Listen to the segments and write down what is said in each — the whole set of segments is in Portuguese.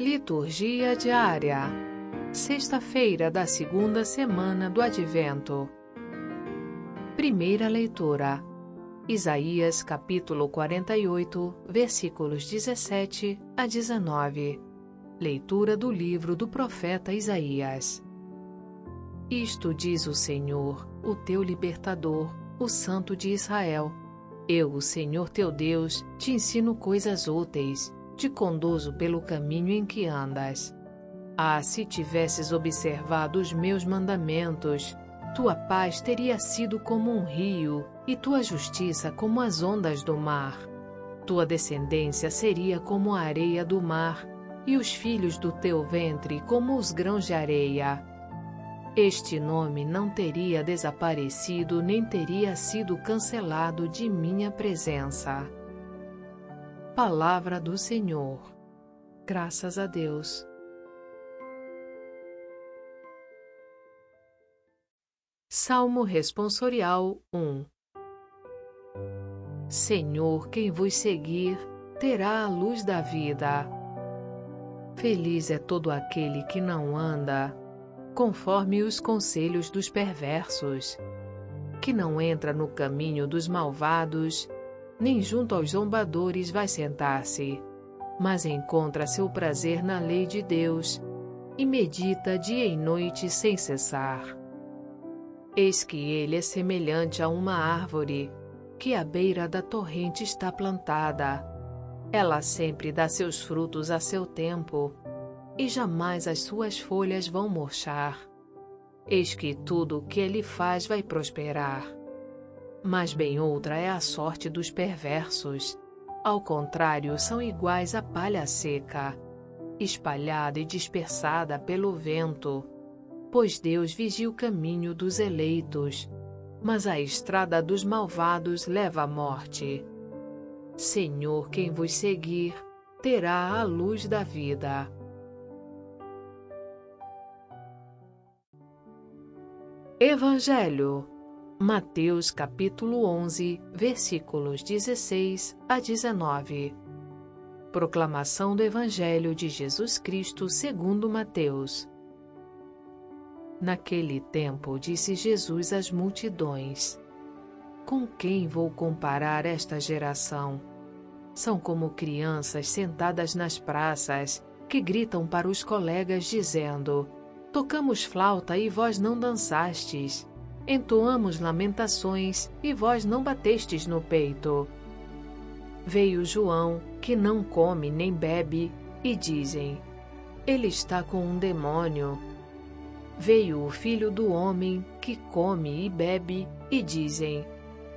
Liturgia diária. Sexta-feira da segunda semana do Advento. Primeira leitura. Isaías capítulo 48, versículos 17 a 19. Leitura do livro do profeta Isaías. Isto diz o Senhor, o teu libertador, o Santo de Israel. Eu, o Senhor teu Deus, te ensino coisas úteis te conduzo pelo caminho em que andas. Ah, se tivesses observado os meus mandamentos, tua paz teria sido como um rio e tua justiça como as ondas do mar. Tua descendência seria como a areia do mar e os filhos do teu ventre como os grãos de areia. Este nome não teria desaparecido nem teria sido cancelado de minha presença. Palavra do Senhor. Graças a Deus. Salmo Responsorial 1 Senhor, quem vos seguir, terá a luz da vida. Feliz é todo aquele que não anda conforme os conselhos dos perversos, que não entra no caminho dos malvados nem junto aos zombadores vai sentar-se, mas encontra seu prazer na lei de Deus e medita dia e noite sem cessar. Eis que ele é semelhante a uma árvore que à beira da torrente está plantada. Ela sempre dá seus frutos a seu tempo, e jamais as suas folhas vão murchar. Eis que tudo o que ele faz vai prosperar. Mas bem outra é a sorte dos perversos. Ao contrário, são iguais à palha seca, espalhada e dispersada pelo vento. Pois Deus vigia o caminho dos eleitos, mas a estrada dos malvados leva à morte. Senhor, quem vos seguir, terá a luz da vida. Evangelho Mateus capítulo 11, versículos 16 a 19. Proclamação do Evangelho de Jesus Cristo segundo Mateus. Naquele tempo disse Jesus às multidões: Com quem vou comparar esta geração? São como crianças sentadas nas praças que gritam para os colegas dizendo: Tocamos flauta e vós não dançastes entoamos lamentações e vós não batestes no peito. Veio João, que não come nem bebe, e dizem: Ele está com um demônio. Veio o filho do homem, que come e bebe, e dizem: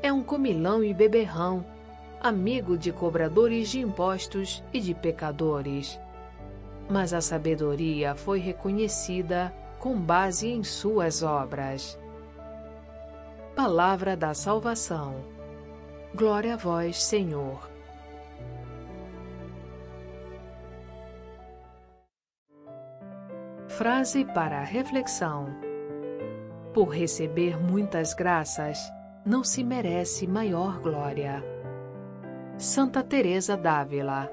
É um comilão e beberrão, amigo de cobradores de impostos e de pecadores. Mas a sabedoria foi reconhecida com base em suas obras. Palavra da salvação. Glória a vós, Senhor. Frase para reflexão: Por receber muitas graças, não se merece maior glória. Santa Teresa d'Ávila